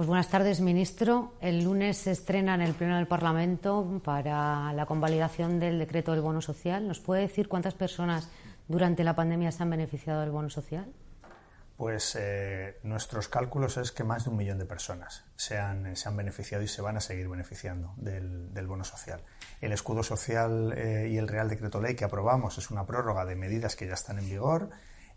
Pues buenas tardes, ministro. El lunes se estrena en el Pleno del Parlamento para la convalidación del decreto del bono social. ¿Nos puede decir cuántas personas durante la pandemia se han beneficiado del bono social? Pues eh, nuestros cálculos es que más de un millón de personas se han, beneficiado y se van a seguir beneficiando del, bono social. El escudo social eh, y el Real Decreto Ley que aprobamos es una prórroga de medidas que ya están en vigor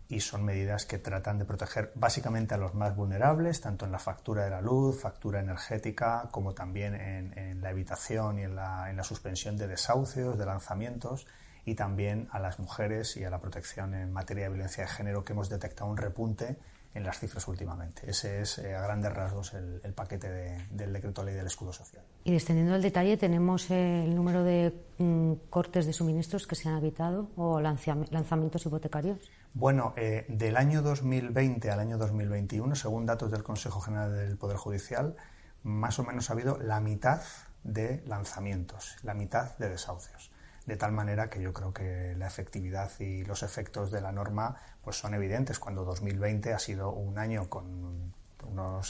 y son medidas que tratan de proteger básicamente a los más vulnerables, tanto en la factura de la luz, factura energética, como también en, la evitación y en la, en la suspensión de desahucios, de lanzamientos y también a las mujeres y a la protección en materia de violencia de género que hemos detectado un repunte en las cifras últimamente. Ese es, eh, a grandes rasgos, el, paquete del decreto ley del escudo social. Y descendiendo al detalle, tenemos el número de mm, cortes de suministros que se han habitado o lanzamientos hipotecarios. Bueno, eh, del año 2020 al año 2021, según datos del Consejo General del Poder Judicial, más o menos ha habido la mitad de lanzamientos, la mitad de desahucios de tal manera que yo creo que la efectividad y los efectos de la norma pues son evidentes cuando 2020 ha sido un año con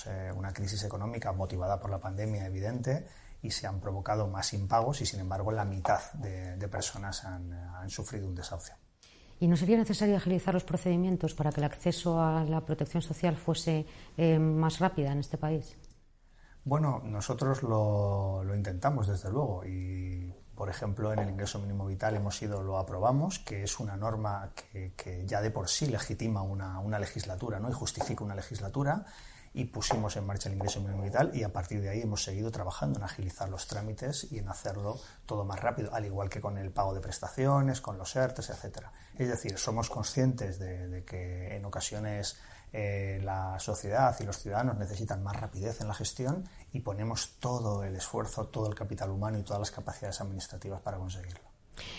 eh, una crisis económica motivada por la pandemia evidente y se han provocado más impagos y sin embargo la mitad de, personas han, sufrido un desahucio. ¿Y no sería necesario agilizar los procedimientos para que el acceso a la protección social fuese eh, más rápida en este país? Bueno, nosotros lo, intentamos desde luego y por ejemplo, en el ingreso mínimo vital hemos ido, lo aprobamos, que es una norma que, ya de por sí legitima una, legislatura ¿no? y justifica una legislatura y pusimos en marcha el ingreso mínimo vital y a partir de ahí hemos seguido trabajando en agilizar los trámites y en hacerlo todo más rápido, al igual que con el pago de prestaciones, con los ERTES, etcétera. Es decir, somos conscientes de que en ocasiones eh, la sociedad y los ciudadanos necesitan más rapidez en la gestión y ponemos todo el esfuerzo, todo el capital humano y todas las capacidades administrativas para conseguirlo.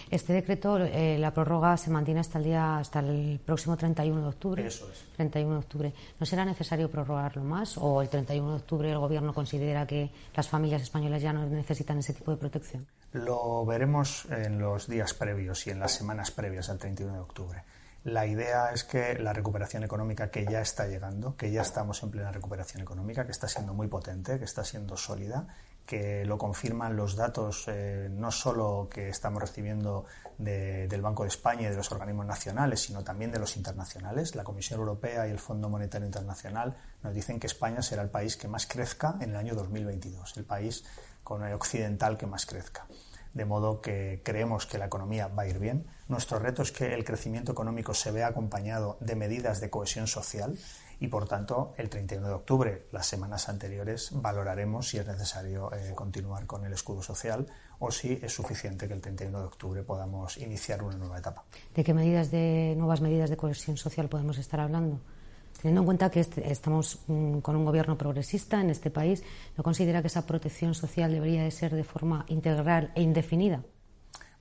Este decreto, eh, la prórroga se mantiene hasta el día, hasta el próximo 31 de octubre. Eso es. 31 de octubre. ¿No será necesario prorrogarlo más o el 31 de octubre el Gobierno considera que las familias españolas ya no necesitan ese tipo de protección? Lo veremos en los días previos y en las semanas previas al 31 de octubre. La idea es que la recuperación económica que ya está llegando, que ya estamos en plena recuperación económica, que está siendo muy potente, que está siendo sólida, que lo confirman los datos eh, no solo que estamos recibiendo del Banco de España y de los organismos nacionales, sino también de los internacionales. La Comisión Europea y el Fondo Monetario Internacional nos dicen que España será el país que más crezca en el año 2022, el país con el occidental que más crezca de modo que creemos que la economía va a ir bien. Nuestro reto es que el crecimiento económico se vea acompañado de medidas de cohesión social y, por tanto, el 31 de octubre, las semanas anteriores, valoraremos si es necesario eh, continuar con el escudo social o si es suficiente que el 31 de octubre podamos iniciar una nueva etapa. ¿De qué medidas de nuevas medidas de cohesión social podemos estar hablando? Teniendo en cuenta que estamos mm, con un gobierno progresista en este país, ¿no considera que esa protección social debería de ser de forma integral e indefinida?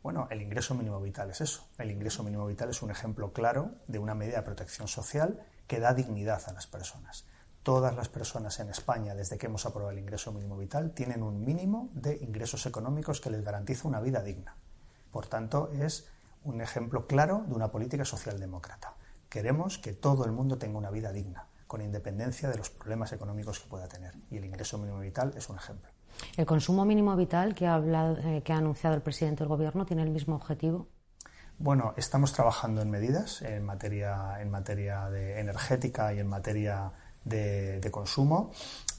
Bueno, el ingreso mínimo vital es eso. El ingreso mínimo vital es un ejemplo claro de una medida de protección social que da dignidad a las personas. Todas las personas en España, desde que hemos aprobado el ingreso mínimo vital, tienen un mínimo de ingresos económicos que les garantiza una vida digna. Por tanto, es un ejemplo claro de una política socialdemócrata. Queremos que todo el mundo tenga una vida digna, con independencia de los problemas económicos que pueda tener. Y el ingreso mínimo vital es un ejemplo. ¿El consumo mínimo vital que ha, hablado, eh, que ha anunciado el presidente del Gobierno tiene el mismo objetivo? Bueno, estamos trabajando en medidas en materia, en materia de energética y en materia de, consumo,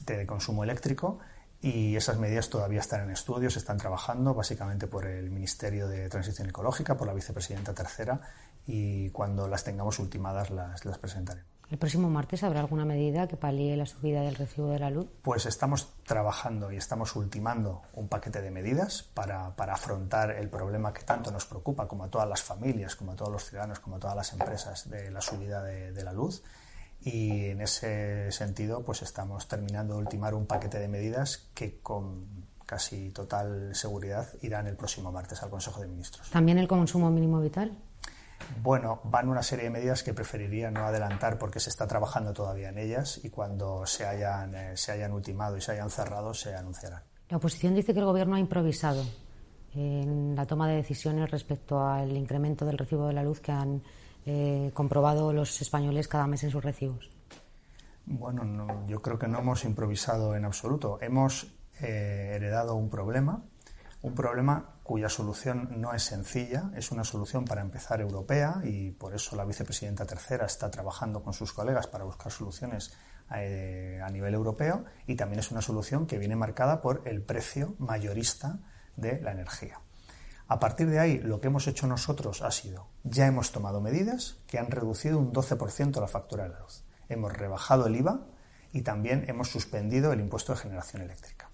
de, consumo eléctrico y esas medidas todavía están en estudio, se están trabajando básicamente por el Ministerio de Transición Ecológica, por la vicepresidenta tercera y cuando las tengamos ultimadas las, las presentaremos. ¿El próximo martes habrá alguna medida que palíe la subida del recibo de la luz? Pues estamos trabajando y estamos ultimando un paquete de medidas para, afrontar el problema que tanto nos preocupa, como a todas las familias, como a todos los ciudadanos, como a todas las empresas, de la subida de, de la luz. Y en ese sentido, pues estamos terminando de ultimar un paquete de medidas que con casi total seguridad irán el próximo martes al Consejo de Ministros. ¿También el consumo mínimo vital? Bueno, van una serie de medidas que preferiría no adelantar porque se está trabajando todavía en ellas y cuando se hayan, eh, se hayan ultimado y se hayan cerrado se anunciarán. La oposición dice que el Gobierno ha improvisado en la toma de decisiones respecto al incremento del recibo de la luz que han eh, comprobado los españoles cada mes en sus recibos. Bueno, yo creo que no hemos improvisado en absoluto. Hemos eh, heredado un problema, un problema cuya solución no es sencilla, es una solución para empezar europea y por eso la vicepresidenta tercera está trabajando con sus colegas para buscar soluciones eh, a nivel europeo y también es una solución que viene marcada por el precio mayorista de la energía. A partir de ahí, lo que hemos hecho nosotros ha sido, ya hemos tomado medidas que han reducido un 12% la factura de la luz. Hemos rebajado el IVA y también hemos suspendido el impuesto de generación eléctrica.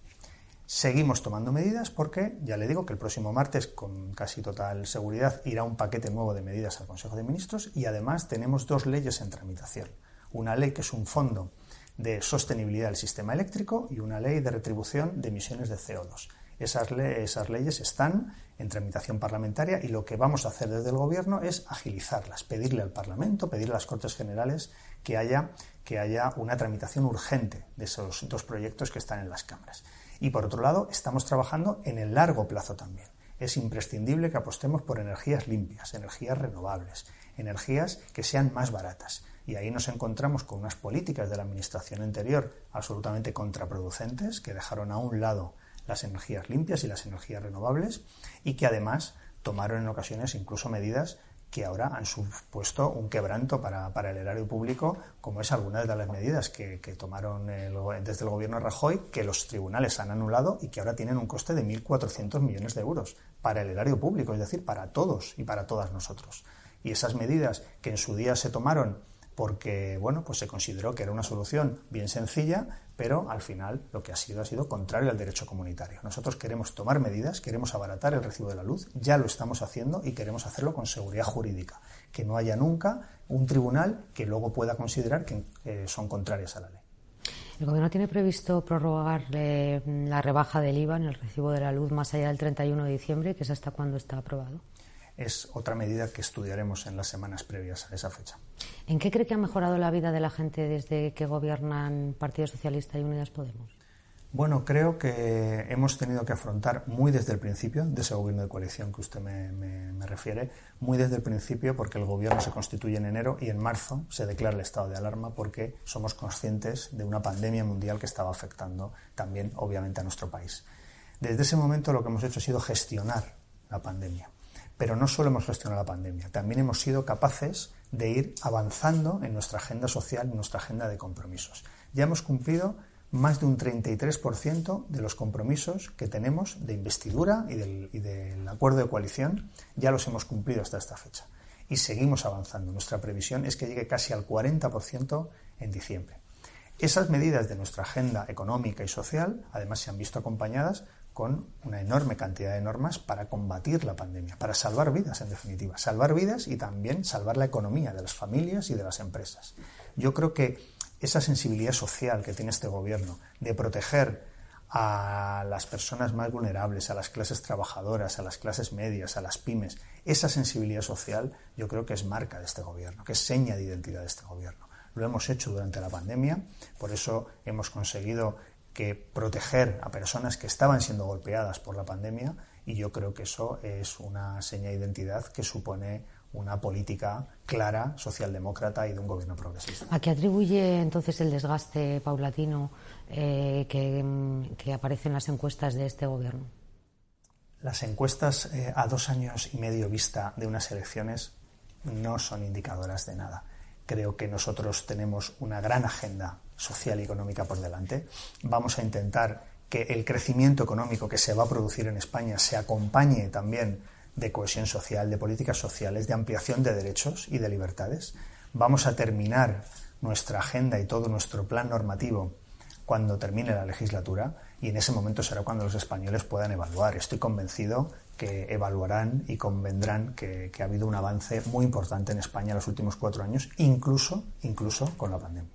Seguimos tomando medidas porque, ya le digo que el próximo martes, con casi total seguridad, irá un paquete nuevo de medidas al Consejo de Ministros y además tenemos dos leyes en tramitación. Una ley que es un fondo de sostenibilidad del sistema eléctrico y una ley de retribución de emisiones de CO2. Esas, esas, leyes están en tramitación parlamentaria y lo que vamos a hacer desde el Gobierno es agilizarlas, pedirle al Parlamento, pedirle a las Cortes Generales que haya una tramitación urgente de esos dos proyectos que están en las cámaras. Y por otro lado, estamos trabajando en el largo plazo también. Es imprescindible que apostemos por energías limpias, energías renovables, energías que sean más baratas. Y ahí nos encontramos con unas políticas de la Administración anterior absolutamente contraproducentes que dejaron a un lado las energías limpias y las energías renovables y que además tomaron en ocasiones incluso medidas que ahora han supuesto un quebranto para, el erario público, como es algunas de las medidas que, tomaron desde el gobierno de Rajoy, que los tribunales han anulado y que ahora tienen un coste de 1.400 millones de euros para el erario público, es decir, para todos y para todas nosotros. Y esas medidas que en su día se tomaron porque bueno, pues se consideró que era una solución bien sencilla, pero al final lo que ha sido ha sido contrario al derecho comunitario. Nosotros queremos tomar medidas, queremos abaratar el recibo de la luz, ya lo estamos haciendo y queremos hacerlo con seguridad jurídica, que no haya nunca un tribunal que luego pueda considerar que eh, son contrarias a la ley. ¿El Gobierno tiene previsto prorrogar la rebaja del IVA en el recibo de la luz más allá del 31 de diciembre, que es hasta cuando está aprobado? Es otra medida que estudiaremos en las semanas previas a esa fecha. ¿En qué cree que ha mejorado la vida de la gente desde que gobiernan Partido Socialista y Unidas Podemos? Bueno, creo que hemos tenido que afrontar muy desde el principio de ese gobierno de coalición que usted me, refiere, muy desde el principio porque el gobierno se constituye en enero y en marzo se declara el estado de alarma porque somos conscientes de una pandemia mundial que estaba afectando también, obviamente, a nuestro país. Desde ese momento lo que hemos hecho ha sido gestionar la pandemia. Pero no solo hemos gestionado la pandemia, también hemos sido capaces de ir avanzando en nuestra agenda social, en nuestra agenda de compromisos. Ya hemos cumplido más de un 33% de los compromisos que tenemos de investidura y del, y del, acuerdo de coalición, ya los hemos cumplido hasta esta fecha. Y seguimos avanzando. Nuestra previsión es que llegue casi al 40% en diciembre. Esas medidas de nuestra agenda económica y social, además, se han visto acompañadas con una enorme cantidad de normas para combatir la pandemia, para salvar vidas, en definitiva. Salvar vidas y también salvar la economía de las familias y de las empresas. Yo creo que esa sensibilidad social que tiene este gobierno de proteger a las personas más vulnerables, a las clases trabajadoras, a las clases medias, a las pymes, esa sensibilidad social yo creo que es marca de este gobierno, que es seña de identidad de este gobierno. Lo hemos hecho durante la pandemia, por eso hemos conseguido que proteger a personas que estaban siendo golpeadas por la pandemia y yo creo que eso es una seña de identidad que supone una política clara, socialdemócrata y de un gobierno progresista. ¿A qué atribuye entonces el desgaste paulatino eh, que, aparece en las encuestas de este gobierno? Las encuestas eh, a dos años y medio vista de unas elecciones no son indicadoras de nada. Creo que nosotros tenemos una gran agenda social y económica por delante. Vamos a intentar que el crecimiento económico que se va a producir en España se acompañe también de cohesión social, de políticas sociales, de ampliación de derechos y de libertades. Vamos a terminar nuestra agenda y todo nuestro plan normativo cuando termine la legislatura y en ese momento será cuando los españoles puedan evaluar. Estoy convencido que evaluarán y convendrán que, ha habido un avance muy importante en España en los últimos cuatro años, incluso, incluso con la pandemia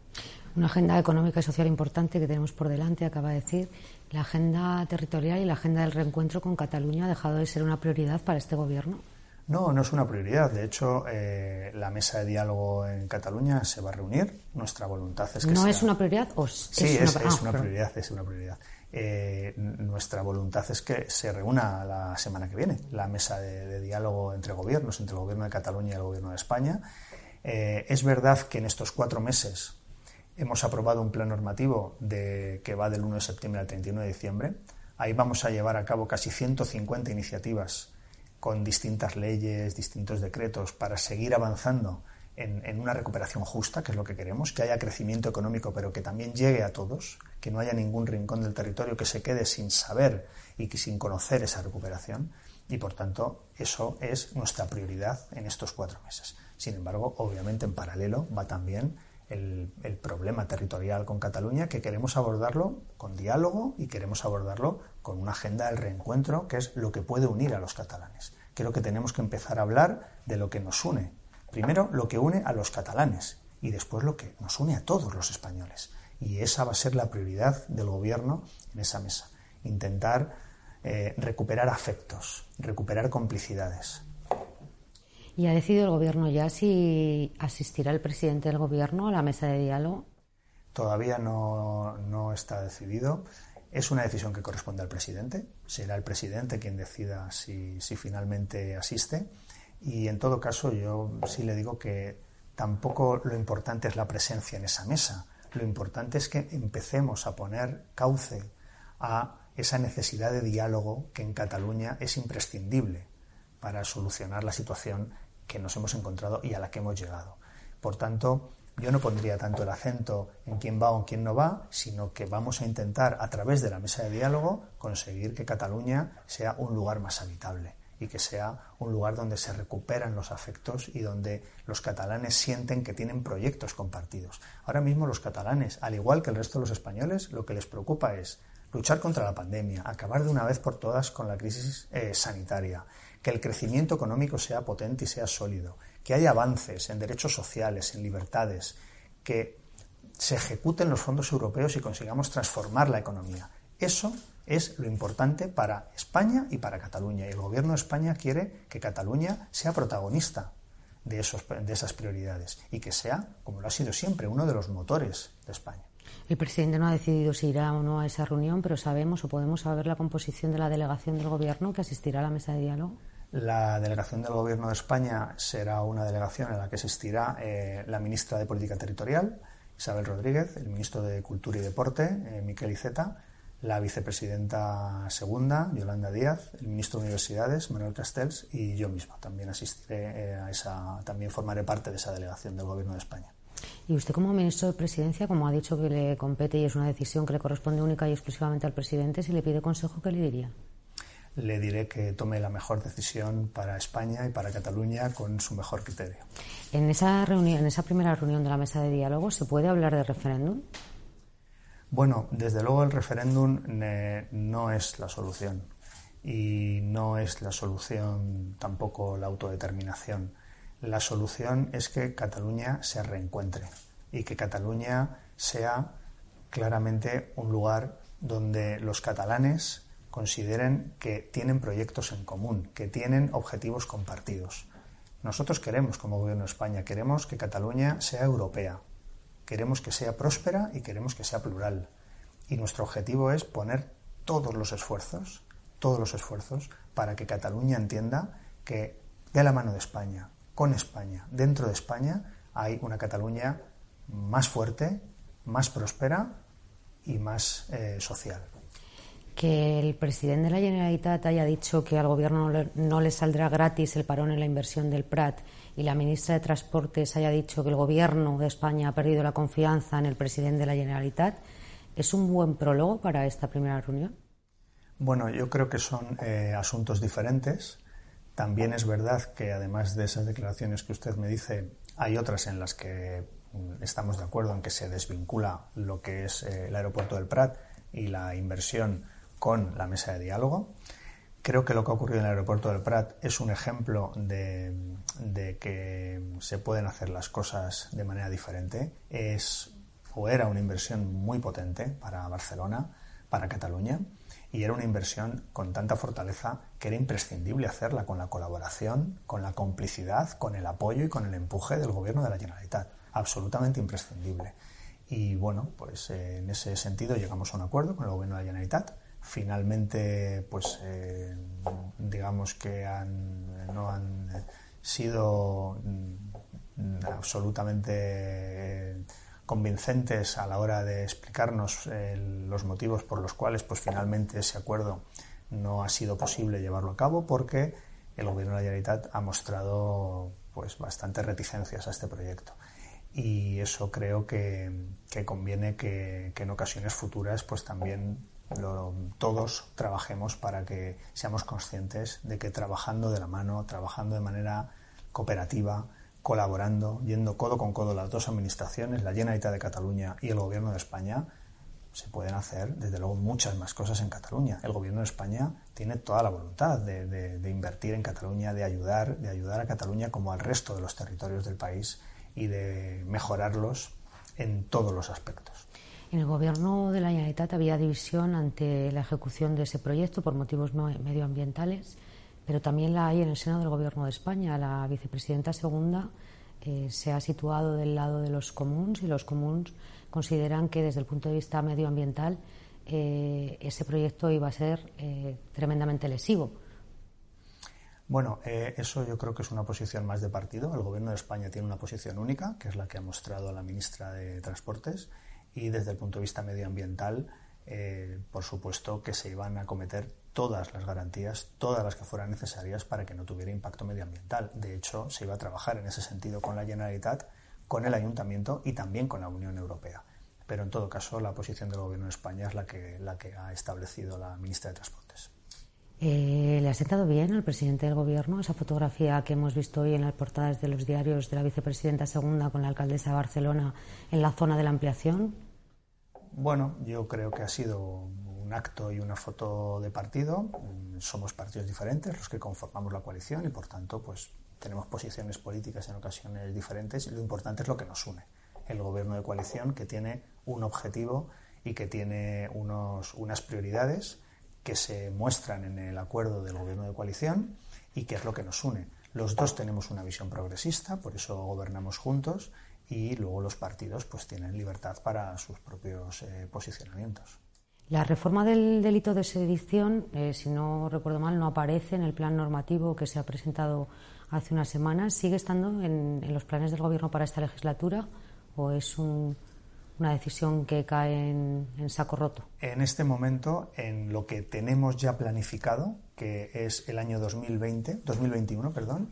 una agenda económica y social importante que tenemos por delante, acaba de decir. La agenda territorial y la agenda del reencuentro con Cataluña ha dejado de ser una prioridad para este gobierno. No, no es una prioridad. De hecho, eh, la mesa de diálogo en Cataluña se va a reunir. Nuestra voluntad es que ¿No es una prioridad o sí, es, una, es una prioridad, es una prioridad. Eh, nuestra voluntad es que se reúna la semana que viene la mesa de, diálogo entre gobiernos, entre el gobierno de Cataluña y el gobierno de España. Eh, es verdad que en estos cuatro meses Hemos aprobado un plan normativo que va del 1 de septiembre al 31 de diciembre. Ahí vamos a llevar a cabo casi 150 iniciativas con distintas leyes, distintos decretos, para seguir avanzando en, una recuperación justa, que es lo que queremos, que haya crecimiento económico, pero que también llegue a todos, que no haya ningún rincón del territorio que se quede sin saber y sin conocer esa recuperación. Y por tanto, eso es nuestra prioridad en estos cuatro meses. Sin embargo, obviamente en paralelo va también el, problema territorial con Cataluña, que queremos abordarlo con diálogo y queremos abordarlo con una agenda del reencuentro, que es lo que puede unir a los catalanes. Creo que tenemos que empezar a hablar de lo que nos une Primero lo que une a los catalanes y después lo que nos une a todos los españoles. Y esa va a ser la prioridad del Gobierno en esa mesa. Intentar eh, recuperar afectos, recuperar complicidades. ¿Y ha decidido el Gobierno ya si asistirá el presidente del Gobierno a la mesa de diálogo? Todavía no, no está decidido. Es una decisión que corresponde al presidente. Será el presidente quien decida si, si finalmente asiste. Y en todo caso, yo sí le digo que tampoco lo importante es la presencia en esa mesa. Lo importante es que empecemos a poner cauce a esa necesidad de diálogo que en Cataluña es imprescindible para solucionar la situación que nos hemos encontrado y a la que hemos llegado. Por tanto, yo no pondría tanto el acento en quién va o en quién no va, sino que vamos a intentar, a través de la mesa de diálogo, conseguir que Cataluña sea un lugar más habitable y que sea un lugar donde se recuperan los afectos y donde los catalanes sienten que tienen proyectos compartidos. Ahora mismo los catalanes, al igual que el resto de los españoles, lo que les preocupa es luchar contra la pandemia, acabar de una vez por todas con la crisis eh, sanitaria, que el crecimiento económico sea potente y sea sólido, que haya avances en derechos sociales, en libertades, que se ejecuten los fondos europeos y consigamos transformar la economía. Eso es lo importante para España y para Cataluña. Y el gobierno de España quiere que Cataluña sea protagonista de, esos, de esas prioridades y que sea, como lo ha sido siempre, uno de los motores de España. El presidente no ha decidido si irá o no a esa reunión, pero sabemos o podemos saber la composición de la delegación del gobierno que asistirá a la mesa de diálogo. La delegación del Gobierno de España será una delegación en la que asistirá eh, la ministra de Política Territorial, Isabel Rodríguez, el ministro de Cultura y Deporte, eh, Miquel Iceta, la vicepresidenta segunda, Yolanda Díaz, el ministro de Universidades, Manuel Castells, y yo mismo. También asistiré eh, a esa, también formaré parte de esa delegación del Gobierno de España. Y usted como ministro de Presidencia, como ha dicho que le compete y es una decisión que le corresponde única y exclusivamente al presidente, si le pide consejo, ¿qué le diría? Le diré que tome la mejor decisión para España y para Cataluña con su mejor criterio. En esa reunión, en esa primera reunión de la mesa de diálogo, ¿se puede hablar de referéndum? Bueno, desde luego el referéndum eh, no es la solución y no es la solución tampoco la autodeterminación. La solución es que Cataluña se reencuentre y que Cataluña sea claramente un lugar donde los catalanes consideren que tienen proyectos en común, que tienen objetivos compartidos. Nosotros queremos, como Gobierno de España, queremos que Cataluña sea europea, queremos que sea próspera y queremos que sea plural. Y nuestro objetivo es poner todos los esfuerzos, todos los esfuerzos, para que Cataluña entienda que de la mano de España, con España, dentro de España, hay una Cataluña más fuerte, más próspera y más eh, social. Que el presidente de la Generalitat haya dicho que al gobierno no le saldrá gratis el parón en la inversión del Prat y la ministra de Transportes haya dicho que el Gobierno de España ha perdido la confianza en el presidente de la Generalitat, ¿es un buen prólogo para esta primera reunión? Bueno, yo creo que son eh, asuntos diferentes. También es verdad que además de esas declaraciones que usted me dice, hay otras en las que mm, estamos de acuerdo en que se desvincula lo que es eh, el aeropuerto del Prat y la inversión con la mesa de diálogo. Creo que lo que ha ocurrido en el aeropuerto del Prat es un ejemplo de, que se pueden hacer las cosas de manera diferente. Es o era una inversión muy potente para Barcelona, para Cataluña, y era una inversión con tanta fortaleza que era imprescindible hacerla con la colaboración, con la complicidad, con el apoyo y con el empuje del gobierno de la Generalitat. Absolutamente imprescindible. Y bueno, pues eh, en ese sentido llegamos a un acuerdo con el gobierno de la Generalitat finalmente pues eh, digamos que no han sido mm, absolutamente convincentes a la hora de explicarnos eh, los motivos por los cuales pues finalmente ese acuerdo no ha sido posible llevarlo a cabo porque el gobierno de la Generalitat ha mostrado pues bastantes reticencias a este proyecto. Y eso creo que, conviene que, en ocasiones futuras pues también todos trabajemos para que seamos conscientes de que trabajando de la mano, trabajando de manera cooperativa, colaborando, yendo codo con codo las dos administraciones, la Generalitat de Cataluña y el Gobierno de España, se pueden hacer, desde luego, muchas más cosas en Cataluña. El Gobierno de España tiene toda la voluntad de, invertir en Cataluña, de ayudar, de ayudar a Cataluña como al resto de los territorios del país y de mejorarlos en todos los aspectos. En el Gobierno de la Generalitat había división ante la ejecución de ese proyecto por motivos medioambientales pero también la hay en el seno del Gobierno de España. La vicepresidenta segunda eh, se ha situado del lado de los comuns y los comuns consideran que desde el punto de vista medioambiental eh, ese proyecto iba a ser eh, tremendamente lesivo. Bueno, eso yo creo que es una posición más de partido. El Gobierno de España tiene una posición única, que es la que ha mostrado la ministra de Transportes, y desde el punto de vista medioambiental, por supuesto que se iban a cometer todas las garantías, todas las que fueran necesarias para que no tuviera impacto medioambiental. De hecho, se iba a trabajar en ese sentido con la Generalitat, con el Ayuntamiento y también con la Unión Europea. Pero en todo caso, la posición del Gobierno de España es la que, la que ha establecido la ministra de Transportes. Eh, ¿Le ha sentado bien al presidente del Gobierno esa fotografía que hemos visto hoy en las portadas de los diarios de la vicepresidenta segunda con la alcaldesa de Barcelona en la zona de la ampliación? Bueno, yo creo que ha sido un acto y una foto de partido. Mm, somos partidos diferentes los que conformamos la coalición y, por tanto, pues tenemos posiciones políticas en ocasiones diferentes lo importante es lo que nos une. El gobierno de coalición que tiene un objetivo y que tiene unos, unas prioridades que se muestran en el acuerdo del gobierno de coalición y que es lo que nos une. Los dos tenemos una visión progresista, por eso gobernamos juntos y luego los partidos pues tienen libertad para sus propios eh, posicionamientos. La reforma del delito de sedición, eh, si no recuerdo mal, no aparece en el plan normativo que se ha presentado hace unas semanas. ¿Sigue estando en, los planes del Gobierno para esta legislatura o es una decisión que cae en, saco roto? En este momento, en lo que tenemos ya planificado, que es el año 2020, 2021, perdón,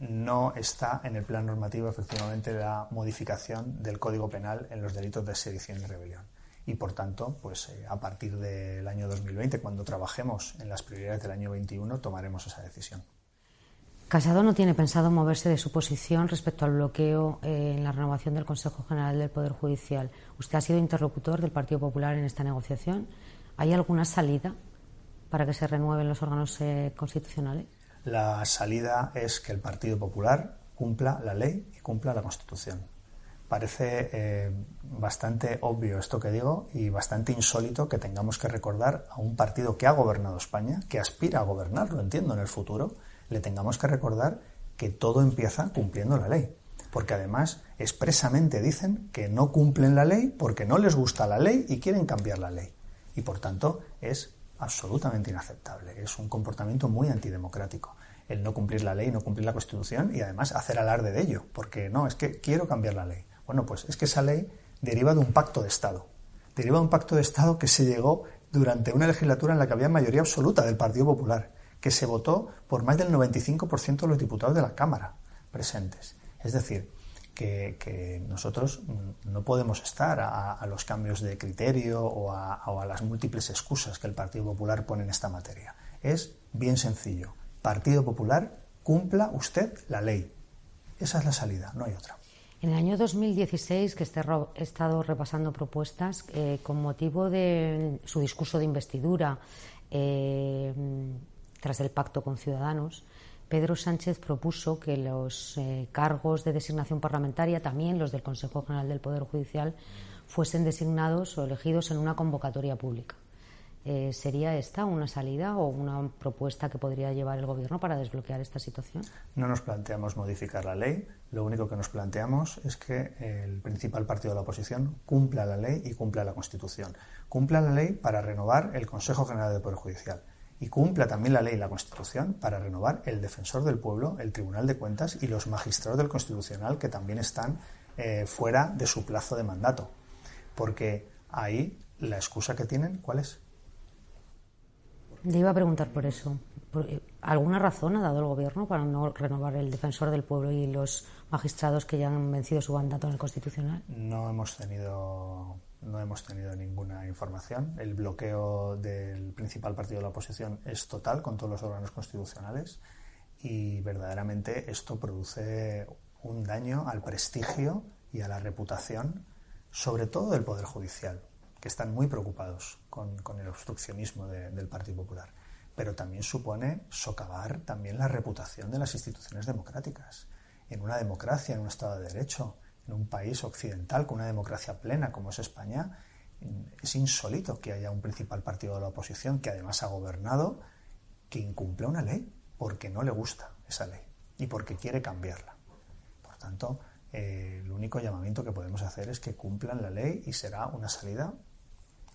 no está en el plan normativo efectivamente la modificación del Código Penal en los delitos de sedición y rebelión y por tanto, pues eh, a partir del año 2020, cuando trabajemos en las prioridades del año 21, tomaremos esa decisión. Casado no tiene pensado moverse de su posición respecto al bloqueo eh, en la renovación del Consejo General del Poder Judicial. Usted ha sido interlocutor del Partido Popular en esta negociación. ¿Hay alguna salida para que se renueven los órganos eh, constitucionales? La salida es que el Partido Popular cumpla la ley y cumpla la Constitución. Parece eh, bastante obvio esto que digo y bastante insólito que tengamos que recordar a un partido que ha gobernado España, que aspira a gobernar, lo entiendo, en el futuro, le tengamos que recordar que todo empieza cumpliendo la ley. Porque además expresamente dicen que no cumplen la ley porque no les gusta la ley y quieren cambiar la ley. Y por tanto es absolutamente inaceptable. Es un comportamiento muy antidemocrático el no cumplir la ley, no cumplir la Constitución y además hacer alarde de ello. Porque no, es que quiero cambiar la ley. Bueno, pues es que esa ley deriva de un pacto de Estado. Deriva de un pacto de Estado que se llegó durante una legislatura en la que había mayoría absoluta del Partido Popular, que se votó por más del 95% de los diputados de la Cámara presentes. Es decir, que, nosotros no podemos estar a, los cambios de criterio o a las múltiples excusas que el Partido Popular pone en esta materia. Es bien sencillo. Partido Popular, cumpla usted la ley. Esa es la salida, no hay otra. En el año 2016, que he estado repasando propuestas, eh, con motivo de su discurso de investidura eh, tras el pacto con Ciudadanos, Pedro Sánchez propuso que los eh, cargos de designación parlamentaria, también los del Consejo General del Poder Judicial, fuesen designados o elegidos en una convocatoria pública. Eh, ¿Sería esta una salida o una propuesta que podría llevar el Gobierno para desbloquear esta situación? No nos planteamos modificar la ley. Lo único que nos planteamos es que el principal partido de la oposición cumpla la ley y cumpla la Constitución. Cumpla la ley para renovar el Consejo General del Poder Judicial y cumpla también la ley y la Constitución para renovar el Defensor del Pueblo, el Tribunal de Cuentas y los magistrados del Constitucional que también están eh, fuera de su plazo de mandato. Porque ahí la excusa que tienen, ¿cuál es? Le iba a preguntar por eso. ¿Alguna razón ha dado el Gobierno para no renovar el defensor del pueblo y los magistrados que ya han vencido su mandato en el Constitucional? No hemos tenido, no hemos tenido ninguna información. El bloqueo del principal partido de la oposición es total con todos los órganos constitucionales y verdaderamente esto produce un daño al prestigio y a la reputación, sobre todo del Poder Judicial, que están muy preocupados con, el obstruccionismo del Partido Popular. Pero también supone socavar también la reputación de las instituciones democráticas. En una democracia, en un Estado de Derecho, en un país occidental con una democracia plena como es España, es insólito que haya un principal partido de la oposición que además ha gobernado que incumple una ley porque no le gusta esa ley y porque quiere cambiarla. Por tanto, eh, el único llamamiento que podemos hacer es que cumplan la ley y será una salida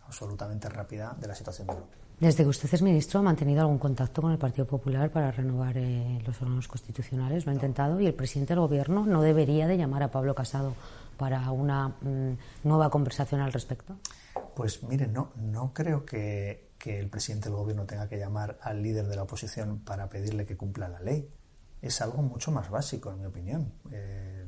absolutamente rápida de la situación de Europa. Desde que usted es ministro, ¿ha mantenido algún contacto con el Partido Popular para renovar eh, los órganos constitucionales? ¿Lo ha intentado? ¿Y el presidente del Gobierno no debería de llamar a Pablo Casado para una mm, nueva conversación al respecto? Pues mire, no, no creo que, el presidente del Gobierno tenga que llamar al líder de la oposición para pedirle que cumpla la ley. Es algo mucho más básico, en mi opinión. Eh,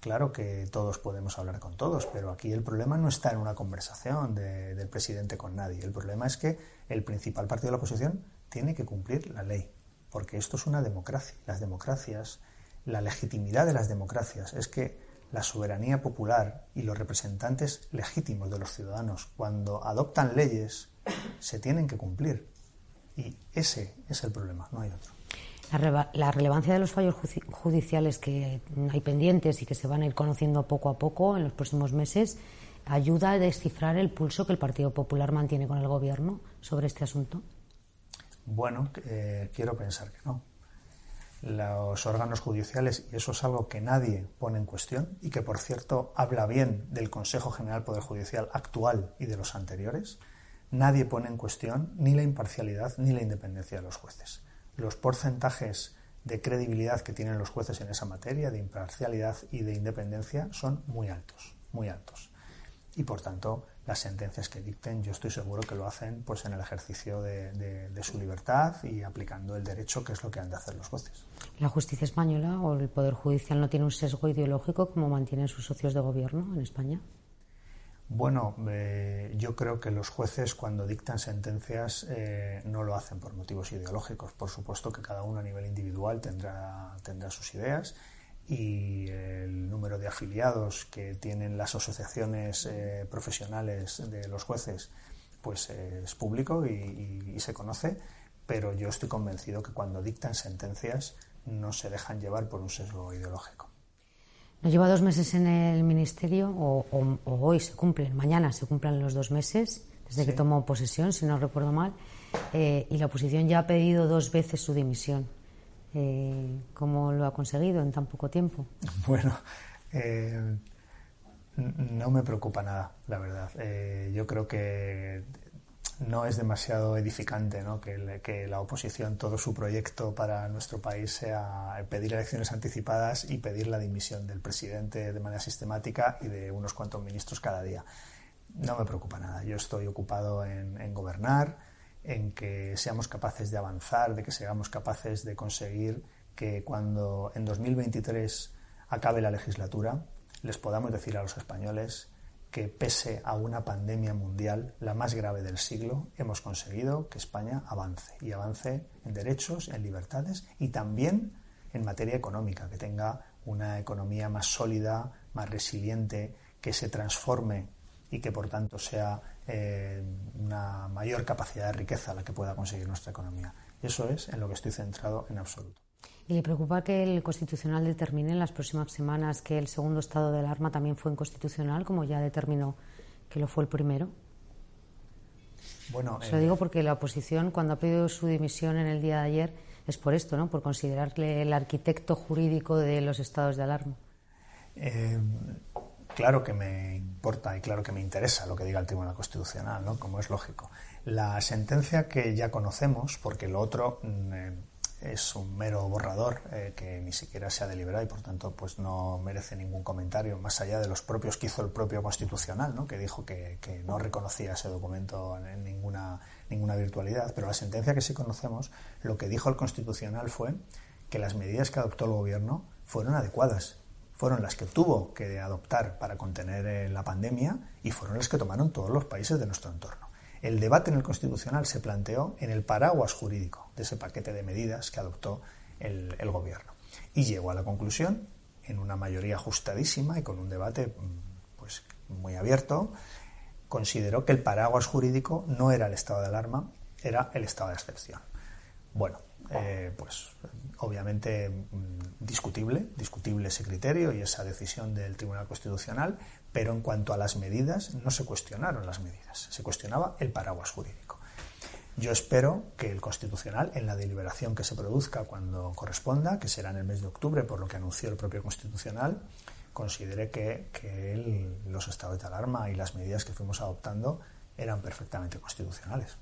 Claro que todos podemos hablar con todos, pero aquí el problema no está en una conversación del presidente con nadie. El problema es que el principal partido de la oposición tiene que cumplir la ley, porque esto es una democracia. Las democracias, la legitimidad de las democracias es que la soberanía popular y los representantes legítimos de los ciudadanos, cuando adoptan leyes, se tienen que cumplir. Y ese es el problema, no hay otro la, relevancia de los fallos judiciales que hay pendientes y que se van a ir conociendo poco a poco en los próximos meses ayuda a descifrar el pulso que el Partido Popular mantiene con el Gobierno sobre este asunto? Bueno, eh, quiero pensar que no. Los órganos judiciales, y eso es algo que nadie pone en cuestión y que, por cierto, habla bien del Consejo General Poder Judicial actual y de los anteriores, nadie pone en cuestión ni la imparcialidad ni la independencia de los jueces los porcentajes de credibilidad que tienen los jueces en esa materia, de imparcialidad y de independencia, son muy altos, muy altos. Y por tanto, las sentencias que dicten, yo estoy seguro que lo hacen pues en el ejercicio de, su libertad y aplicando el derecho, que es lo que han de hacer los jueces. ¿La justicia española o el Poder Judicial no tiene un sesgo ideológico como mantienen sus socios de gobierno en España? Bueno, eh, yo creo que los jueces cuando dictan sentencias eh, no lo hacen por motivos ideológicos. Por supuesto que cada uno a nivel individual tendrá, sus ideas y el número de afiliados que tienen las asociaciones eh, profesionales de los jueces pues es público y se conoce, pero yo estoy convencido que cuando dictan sentencias no se dejan llevar por un sesgo ideológico. Nos lleva dos meses en el ministerio, o, hoy se cumplen, mañana se cumplen los dos meses desde que tomó posesión, si no recuerdo mal, eh, y la oposición ya ha pedido dos veces su dimisión. Eh, ¿Cómo lo ha conseguido en tan poco tiempo? Bueno, eh, no me preocupa nada, la verdad. yo creo que no es demasiado edificante ¿no? que, la oposición, todo su proyecto para nuestro país sea pedir elecciones anticipadas y pedir la dimisión del presidente de manera sistemática y de unos cuantos ministros cada día. No me preocupa nada. Yo estoy ocupado en gobernar, en que seamos capaces de avanzar, de que seamos capaces de conseguir que cuando en 2023 acabe la legislatura les podamos decir a los españoles que pese a una pandemia mundial, la más grave del siglo, hemos conseguido que España avance y avance en derechos, en libertades y también en materia económica, que tenga una economía más sólida, más resiliente, que se transforme y que por tanto sea eh, una mayor capacidad de riqueza la que pueda conseguir nuestra economía. Eso es en lo que estoy centrado en absoluto. ¿Y le preocupa que el Constitucional determine en las próximas semanas que el segundo estado de alarma también fue inconstitucional, como ya determinó que lo fue el primero? Bueno, Se lo eh, digo porque la oposición, cuando ha pedido su dimisión en el día de ayer, es por esto, ¿no? Por considerarle el arquitecto jurídico de los estados de alarma. Eh, claro que me importa y claro que me interesa lo que diga el Tribunal Constitucional, ¿no? Como es lógico. La sentencia que ya conocemos, porque lo otro. Mm, eh, es un mero borrador eh, que ni siquiera se ha deliberado y por tanto pues no merece ningún comentario más allá de los propios que hizo el propio constitucional ¿no? que dijo que, que, no reconocía ese documento en ninguna, ninguna virtualidad. Pero la sentencia que sí conocemos lo que dijo el constitucional fue que las medidas que adoptó el gobierno fueron adecuadas. Fueron las que tuvo que adoptar para contener eh, la pandemia y fueron las que tomaron todos los países de nuestro entorno el debate en el Constitucional se planteó en el paraguas jurídico de ese paquete de medidas que adoptó el, Gobierno. Y llegó a la conclusión, en una mayoría ajustadísima y con un debate mm, pues, muy abierto, consideró que el paraguas jurídico no era el estado de alarma, era el estado de excepción. Bueno, eh, pues obviamente mm, discutible, discutible ese criterio y esa decisión del Tribunal Constitucional, pero en cuanto a las medidas, no se cuestionaron las medidas, se cuestionaba el paraguas jurídico. Yo espero que el Constitucional, en la deliberación que se produzca cuando corresponda, que será en el mes de octubre, por lo que anunció el propio Constitucional, considere que, los estados de alarma y las medidas que fuimos adoptando eran perfectamente constitucionales.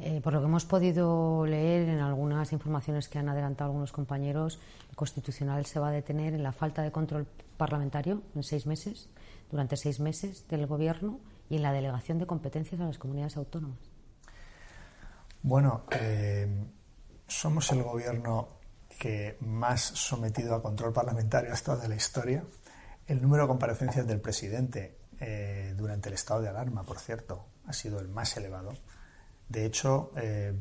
Eh, por lo que hemos podido leer en algunas informaciones que han adelantado algunos compañeros, el Constitucional se va a detener en la falta de control parlamentario en seis meses durante seis meses del Gobierno y en la delegación de competencias a las comunidades autónomas? Bueno, eh, somos el Gobierno que más sometido a control parlamentario ha estado de la historia. El número de comparecencias del presidente eh, durante el estado de alarma, por cierto, ha sido el más elevado. De hecho, eh,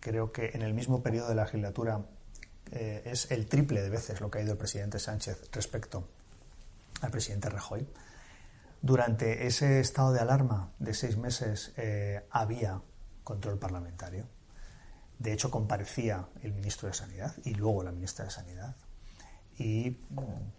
creo que en el mismo periodo de la legislatura es el triple de veces lo que ha ido el presidente Sánchez respecto al presidente Rajoy. Durante ese estado de alarma de seis meses eh, había control parlamentario. De hecho, comparecía el ministro de Sanidad y luego la ministra de Sanidad. Y,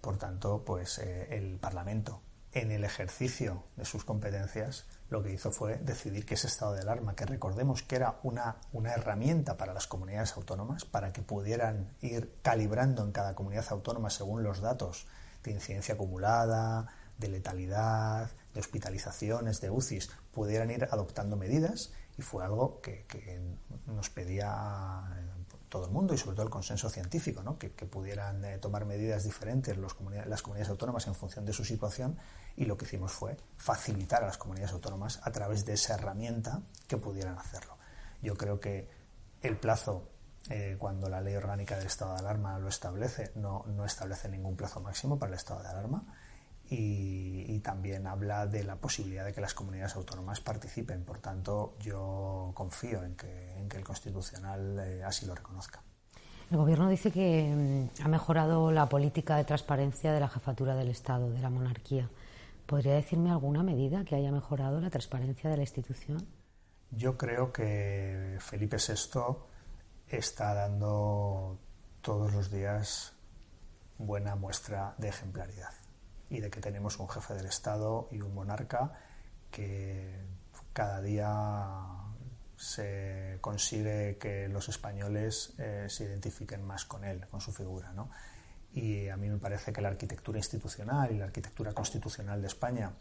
por tanto, pues eh, el Parlamento, en el ejercicio de sus competencias, lo que hizo fue decidir que ese estado de alarma, que recordemos que era una, una herramienta para las comunidades autónomas, para que pudieran ir calibrando en cada comunidad autónoma según los datos de incidencia acumulada, de letalidad, de hospitalizaciones, de UCIs, pudieran ir adoptando medidas y fue algo que, nos pedía eh, todo el mundo y sobre todo el consenso científico, ¿no? que, pudieran eh, tomar medidas diferentes las comunidades autónomas en función de su situación y lo que hicimos fue facilitar a las comunidades autónomas a través de esa herramienta que pudieran hacerlo. Yo creo que el plazo eh, cuando la ley orgánica del estado de alarma lo establece, no establece ningún plazo máximo para el estado de alarma y, también habla de la posibilidad de que las comunidades autónomas participen. Por tanto, yo confío en que, en que el Constitucional eh, así lo reconozca. El Gobierno dice que mm, ha mejorado la política de transparencia de la jefatura del Estado, de la monarquía. ¿Podría decirme alguna medida que haya mejorado la transparencia de la institución? Yo creo que Felipe VI está dando todos los días buena muestra de ejemplaridad y de que tenemos un jefe del Estado y un monarca que cada día se consigue que los españoles eh, se identifiquen más con él, con su figura. ¿no? Y a mí me parece que la arquitectura institucional y la arquitectura constitucional de España,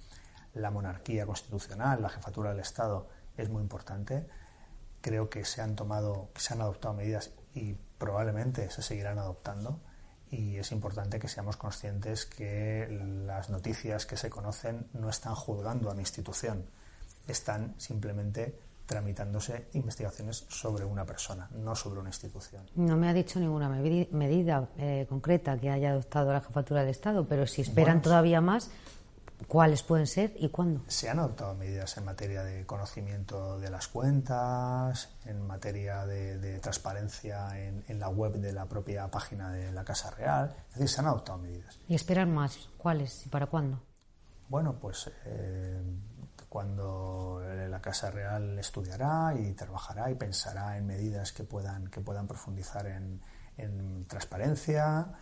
la monarquía constitucional, la jefatura del Estado, es muy importante. Creo que se han tomado, que se han adoptado medidas y probablemente se seguirán adoptando y es importante que seamos conscientes que las noticias que se conocen no están juzgando a la institución, están simplemente tramitándose investigaciones sobre una persona, no sobre una institución. No me ha dicho ninguna medida eh, concreta que haya adoptado la jefatura del Estado, pero si esperan todavía más, ¿Cuáles pueden ser y cuándo? Se han adoptado medidas en materia de conocimiento de las cuentas, en materia de, transparencia en, la web de la propia página de la Casa Real. Es decir, se han adoptado medidas. ¿Y esperan más? ¿Cuáles y para cuándo? Bueno, pues eh, cuando la Casa Real estudiará y trabajará y pensará en medidas que puedan, que puedan profundizar en, en transparencia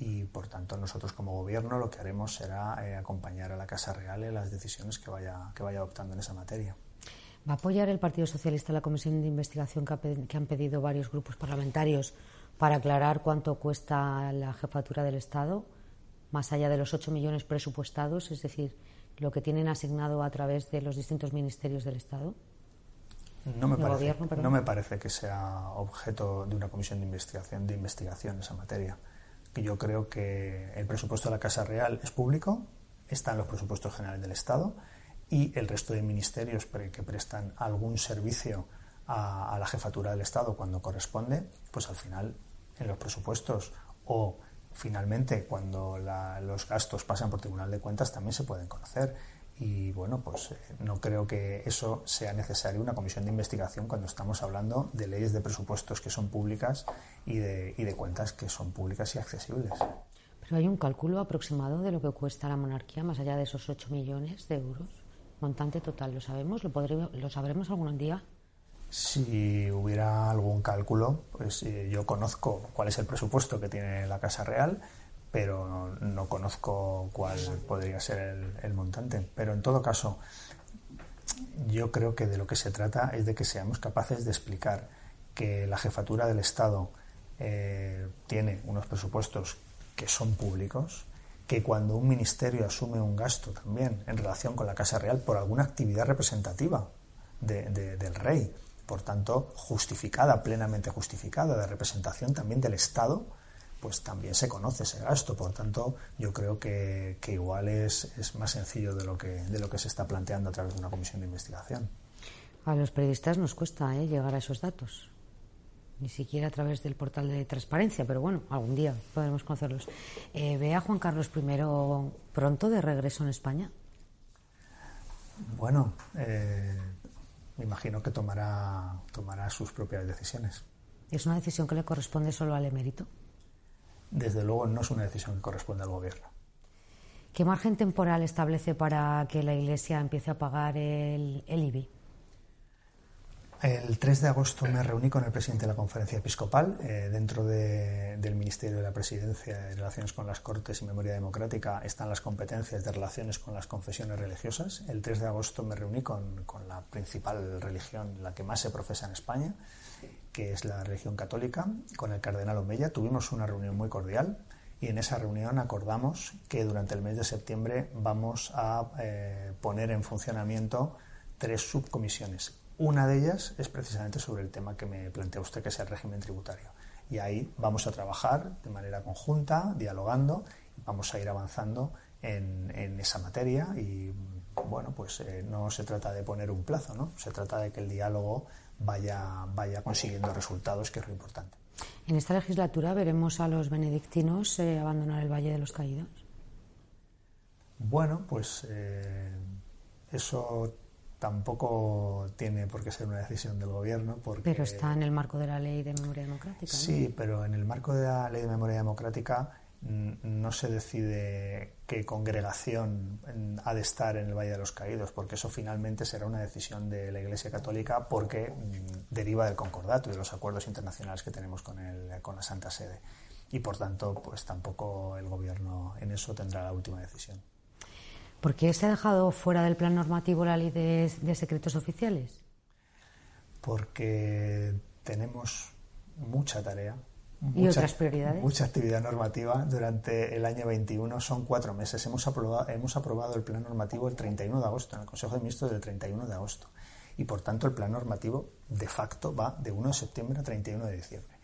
y por tanto nosotros como gobierno lo que haremos será eh, acompañar a la Casa Real en las decisiones que vaya, que vaya adoptando en esa materia. ¿Va a apoyar el Partido Socialista la comisión de investigación que, han pedido varios grupos parlamentarios para aclarar cuánto cuesta la jefatura del Estado, más allá de los 8 millones presupuestados, es decir, lo que tienen asignado a través de los distintos ministerios del Estado? no me, parece, no me parece que sea objeto de una comisión de investigación de investigación esa materia. Yo creo que el presupuesto de la Casa Real es público, está en los presupuestos generales del Estado y el resto de ministerios que prestan algún servicio a, la jefatura del Estado cuando corresponde, pues al final en los presupuestos o finalmente cuando los gastos pasan por Tribunal de Cuentas también se pueden conocer. Y bueno, pues eh, no creo que eso sea necesario una comisión de investigación cuando estamos hablando de leyes de presupuestos que son públicas y de, y de cuentas que son públicas y accesibles. Pero hay un cálculo aproximado de lo que cuesta la monarquía más allá de esos 8 millones de euros. Montante total, ¿lo sabemos? ¿Lo, lo sabremos algún día? Si hubiera algún cálculo, pues eh, yo conozco cuál es el presupuesto que tiene la Casa Real pero no conozco cuál podría ser el, montante. Pero en todo caso, yo creo que de lo que se trata es de que seamos capaces de explicar que la jefatura del Estado eh, tiene unos presupuestos que son públicos, que cuando un ministerio asume un gasto también en relación con la Casa Real por alguna actividad representativa del rey, por tanto justificada, plenamente justificada, de representación también del Estado, pues también se conoce ese gasto. Por tanto, yo creo que, igual es, es, más sencillo de lo, que, de lo que se está planteando a través de una comisión de investigación. A los periodistas nos cuesta ¿eh? llegar a esos datos. Ni siquiera a través del portal de transparencia, pero bueno, algún día podremos conocerlos. Eh, ¿Ve a Juan Carlos I pronto de regreso en España? Bueno, eh, me imagino que tomará, tomará sus propias decisiones. ¿Es una decisión que le corresponde solo al emérito? desde luego no es una decisión que corresponde al Gobierno. ¿Qué margen temporal establece para que la Iglesia empiece a pagar el, IBI? El 3 de agosto me reuní con el presidente de la conferencia episcopal eh, dentro del Ministerio de la Presidencia de Relaciones con las Cortes y Memoria Democrática están las competencias de relaciones con las confesiones religiosas. El 3 de agosto me reuní con, la principal religión, la que más se profesa en España, que es la religión católica, con el cardenal Omeya. Tuvimos una reunión muy cordial y en esa reunión acordamos que durante el mes de septiembre vamos a eh, poner en funcionamiento tres subcomisiones. Una de ellas es precisamente sobre el tema que me plantea usted, que es el régimen tributario. Y ahí vamos a trabajar de manera conjunta, dialogando, y vamos a ir avanzando en, esa materia. Y bueno, pues eh, no se trata de poner un plazo, ¿no? Se trata de que el diálogo vaya, vaya consiguiendo resultados, que es lo importante. ¿En esta legislatura veremos a los benedictinos eh, abandonar el Valle de los Caídos? Bueno, pues eh, eso tampoco tiene por qué ser una decisión del gobierno. Porque, pero está en el marco de la ley de memoria democrática. Sí, pero en el marco de la ley de memoria democrática no se decide qué congregación ha de estar en el Valle de los Caídos, porque eso finalmente será una decisión de la Iglesia Católica porque mm, deriva del concordato y de los acuerdos internacionales que tenemos con, el, con la Santa Sede. Y por tanto, pues tampoco el Gobierno en eso tendrá la última decisión. ¿Por qué se ha dejado fuera del plan normativo la ley de secretos oficiales? Porque tenemos mucha tarea ¿Y otras prioridades? Mucha actividad normativa durante el año 21, son cuatro meses. Hemos aprobado, hemos aprobado el plan normativo el 31 de agosto, en el Consejo de Ministros del 31 de agosto. Y por tanto el plan normativo de facto va de 1 de septiembre a 31 de diciembre.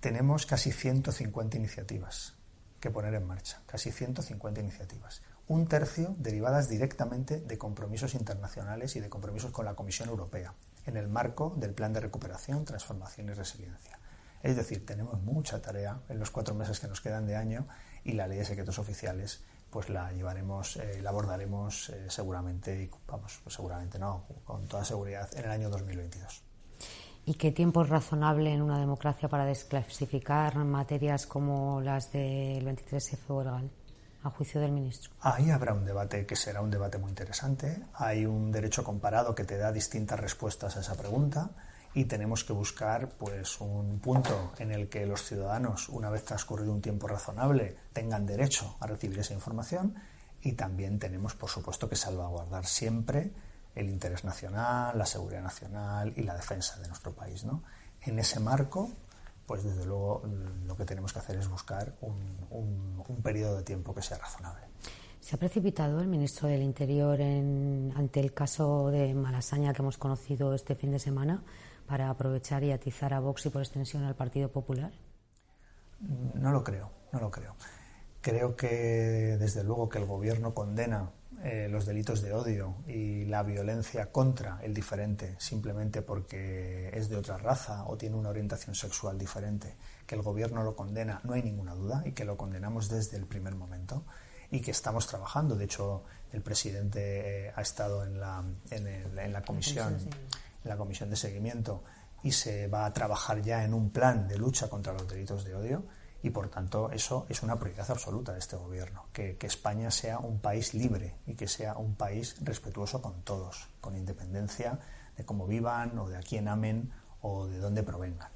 Tenemos casi 150 iniciativas que poner en marcha, casi 150 iniciativas. Un tercio derivadas directamente de compromisos internacionales y de compromisos con la Comisión Europea, en el marco del Plan de Recuperación, Transformación y Resiliencia es decir, tenemos mucha tarea en los cuatro meses que nos quedan de año y la ley de secretos oficiales pues la llevaremos, eh, la abordaremos eh, seguramente, y vamos, pues seguramente no, con toda seguridad, en el año 2022. ¿Y qué tiempo es razonable en una democracia para desclasificar materias como las del 23F o el a juicio del ministro? Ahí habrá un debate que será un debate muy interesante. Hay un derecho comparado que te da distintas respuestas a esa pregunta y tenemos que buscar pues un punto en el que los ciudadanos, una vez transcurrido un tiempo razonable, tengan derecho a recibir esa información y también tenemos, por supuesto, que salvaguardar siempre el interés nacional, la seguridad nacional y la defensa de nuestro país. ¿no? En ese marco, pues desde luego lo que tenemos que hacer es buscar un, un periodo de tiempo que sea razonable. ¿Se ha precipitado el ministro del Interior ante el caso de Malasaña que hemos conocido este fin de semana para aprovechar y atizar a Vox y por extensión al Partido Popular? No lo creo, no lo creo. Creo que desde luego que el Gobierno condena eh, los delitos de odio y la violencia contra el diferente simplemente porque es de otra raza o tiene una orientación sexual diferente, que el Gobierno lo condena, no hay ninguna duda, y que lo condenamos desde el primer momento y que estamos trabajando. De hecho, el presidente eh, ha estado en la, en, la comisión, en la comisión de seguimiento y se va a trabajar ya en un plan de lucha contra los delitos de odio y por tanto eso es una prioridad absoluta de este gobierno, que, España sea un país libre y que sea un país respetuoso con todos, con independencia de cómo vivan o de a quién amen o de dónde provengan.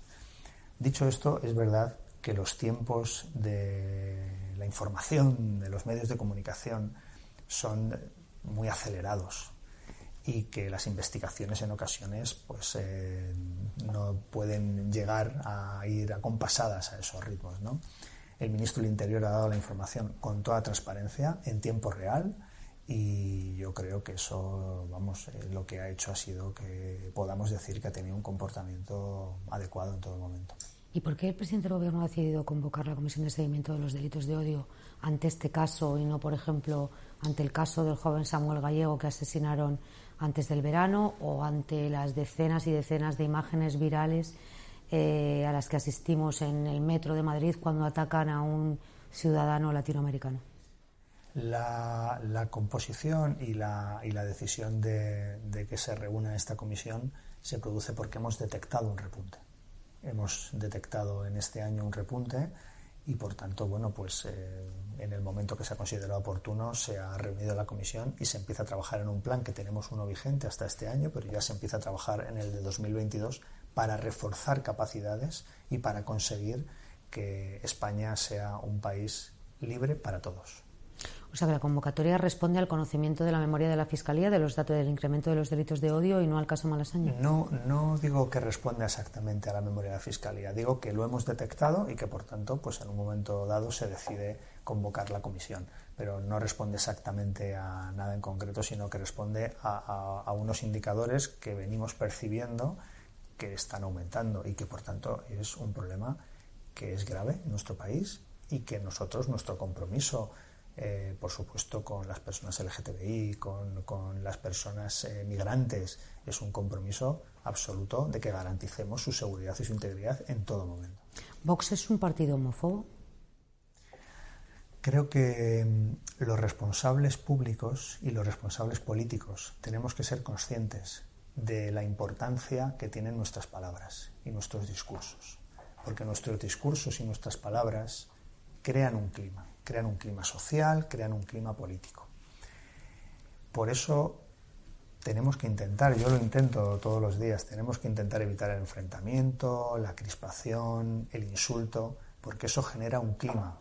Dicho esto, es verdad que los tiempos de la información de los medios de comunicación son muy acelerados y que las investigaciones en ocasiones pues eh, no pueden llegar a ir acompasadas a esos ritmos. ¿no? El ministro del Interior ha dado la información con toda transparencia, en tiempo real, y yo creo que eso, vamos, eh, lo que ha hecho ha sido que podamos decir que ha tenido un comportamiento adecuado en todo momento. ¿Y por qué el presidente del Gobierno ha decidido convocar la Comisión de Seguimiento de los Delitos de Odio ante este caso y no, por ejemplo, ante el caso del joven Samuel Gallego que asesinaron antes del verano o ante las decenas y decenas de imágenes virales eh, a las que asistimos en el metro de Madrid cuando atacan a un ciudadano latinoamericano? La, composición y la, decisión de, de que se reúna esta comisión se produce porque hemos detectado un repunte hemos detectado en este año un repunte y por tanto, bueno, pues eh, en el momento que se ha considerado oportuno se ha reunido la comisión y se empieza a trabajar en un plan que tenemos uno vigente hasta este año, pero ya se empieza a trabajar en el de 2022 para reforzar capacidades y para conseguir que España sea un país libre para todos. O sea que la convocatoria responde al conocimiento de la memoria de la Fiscalía de los datos del incremento de los delitos de odio y no al caso Malasaña. No, no digo que responda exactamente a la memoria de la Fiscalía, digo que lo hemos detectado y que por tanto, pues en un momento dado se decide convocar la comisión. Pero no responde exactamente a nada en concreto, sino que responde a, a unos indicadores que venimos percibiendo que están aumentando y que por tanto es un problema que es grave en nuestro país y que nosotros, nuestro compromiso eh, por supuesto, con las personas LGTBI, con, las personas eh, migrantes. Es un compromiso absoluto de que garanticemos su seguridad y su integridad en todo momento. ¿Vox es un partido homófobo? Creo que mm, los responsables públicos y los responsables políticos tenemos que ser conscientes de la importancia que tienen nuestras palabras y nuestros discursos, porque nuestros discursos y nuestras palabras crean un clima crean un clima social, crean un clima político. Por eso tenemos que intentar, yo lo intento todos los días, tenemos que intentar evitar el enfrentamiento, la crispación, el insulto, porque eso genera un clima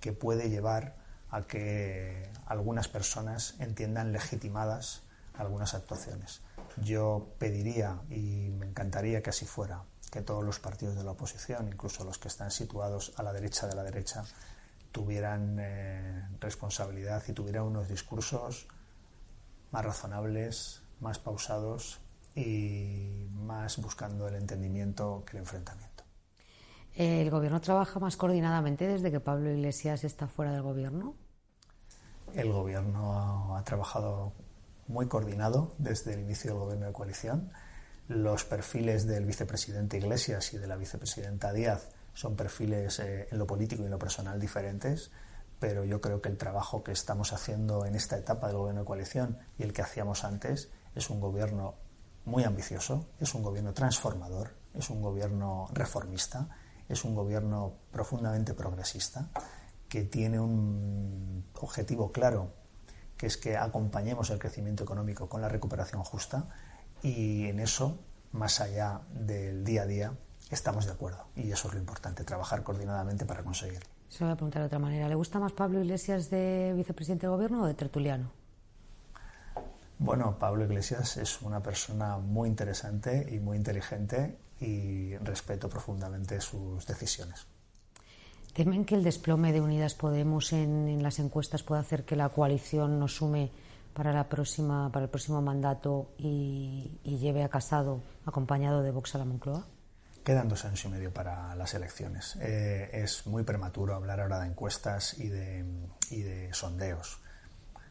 que puede llevar a que algunas personas entiendan legitimadas algunas actuaciones. Yo pediría, y me encantaría que así fuera, que todos los partidos de la oposición, incluso los que están situados a la derecha de la derecha, tuvieran eh, responsabilidad y tuvieran unos discursos más razonables, más pausados y más buscando el entendimiento que el enfrentamiento. ¿El gobierno trabaja más coordinadamente desde que Pablo Iglesias está fuera del gobierno? El gobierno ha trabajado muy coordinado desde el inicio del gobierno de coalición. Los perfiles del vicepresidente Iglesias y de la vicepresidenta Díaz son perfiles eh, en lo político y en lo personal diferentes, pero yo creo que el trabajo que estamos haciendo en esta etapa del gobierno de coalición y el que hacíamos antes es un gobierno muy ambicioso, es un gobierno transformador, es un gobierno reformista, es un gobierno profundamente progresista, que tiene un objetivo claro, que es que acompañemos el crecimiento económico con la recuperación justa y en eso, más allá del día a día, estamos de acuerdo. Y eso es lo importante, trabajar coordinadamente para conseguirlo. Se lo voy a preguntar de otra manera. ¿Le gusta más Pablo Iglesias de vicepresidente de gobierno o de tertuliano? Bueno, Pablo Iglesias es una persona muy interesante y muy inteligente y respeto profundamente sus decisiones. ¿Temen que el desplome de Unidas Podemos en, las encuestas pueda hacer que la coalición nos sume para, la próxima, para el próximo mandato y, lleve a Casado acompañado de Vox a la Moncloa? Quedan dos años y medio para las elecciones. Eh, es muy prematuro hablar ahora de encuestas y de, y de sondeos.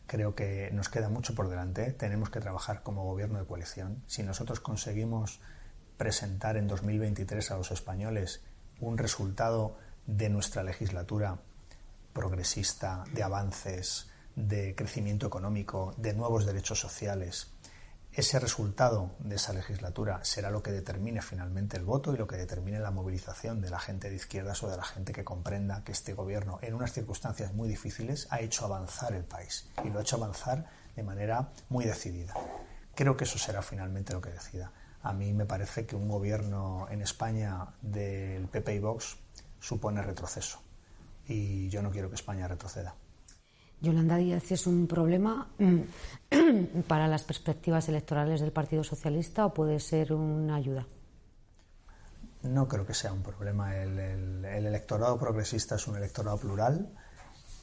Creo que nos queda mucho por delante. Tenemos que trabajar como gobierno de coalición. Si nosotros conseguimos presentar en 2023 a los españoles un resultado de nuestra legislatura progresista, de avances, de crecimiento económico, de nuevos derechos sociales, ese resultado de esa legislatura será lo que determine finalmente el voto y lo que determine la movilización de la gente de izquierdas o de la gente que comprenda que este gobierno, en unas circunstancias muy difíciles, ha hecho avanzar el país y lo ha hecho avanzar de manera muy decidida. Creo que eso será finalmente lo que decida. A mí me parece que un gobierno en España del PP y Vox supone retroceso y yo no quiero que España retroceda. Yolanda Díaz es un problema mm, para las perspectivas electorales del Partido Socialista o puede ser una ayuda? No creo que sea un problema. El, electorado progresista es un electorado plural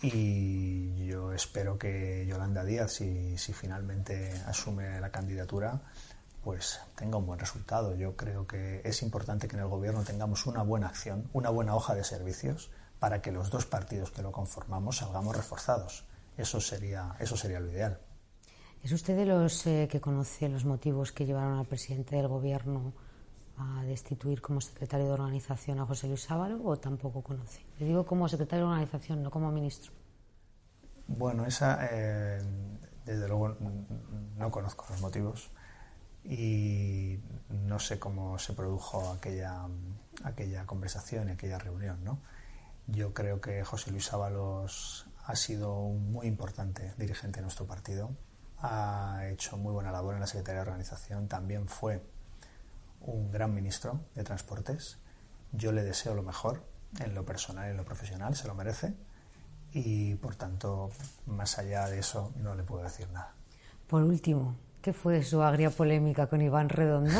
y yo espero que Yolanda Díaz, si, si finalmente asume la candidatura, pues tenga un buen resultado. Yo creo que es importante que en el gobierno tengamos una buena acción, una buena hoja de servicios para que los dos partidos que lo conformamos salgamos reforzados. Eso sería, eso sería lo ideal. ¿Es usted de los eh, que conoce los motivos que llevaron al presidente del Gobierno a destituir como secretario de organización a José Luis Sábalo o tampoco conoce? Le digo como secretario de organización, no como ministro. Bueno, esa, eh, desde luego, no conozco los motivos y no sé cómo se produjo aquella, aquella conversación y aquella reunión, ¿no? Yo creo que José Luis Ábalos ha sido un muy importante dirigente de nuestro partido, ha hecho muy buena labor en la Secretaría de Organización, también fue un gran ministro de Transportes. Yo le deseo lo mejor en lo personal y en lo profesional, se lo merece y por tanto, más allá de eso, no le puedo decir nada. Por último, ¿qué fue su agria polémica con Iván Redondo?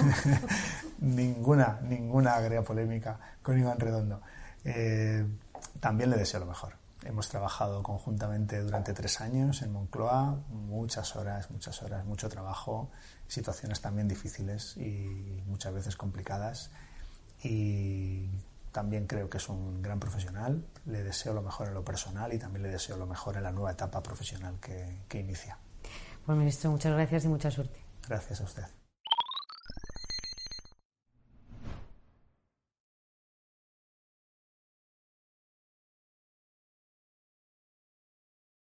ninguna, ninguna agria polémica con Iván Redondo. Eh, también le deseo lo mejor. Hemos trabajado conjuntamente durante tres años en Moncloa, muchas horas, muchas horas, mucho trabajo, situaciones también difíciles y muchas veces complicadas. Y también creo que es un gran profesional. Le deseo lo mejor en lo personal y también le deseo lo mejor en la nueva etapa profesional que, que inicia. Pues, ministro, muchas gracias y mucha suerte. Gracias a usted.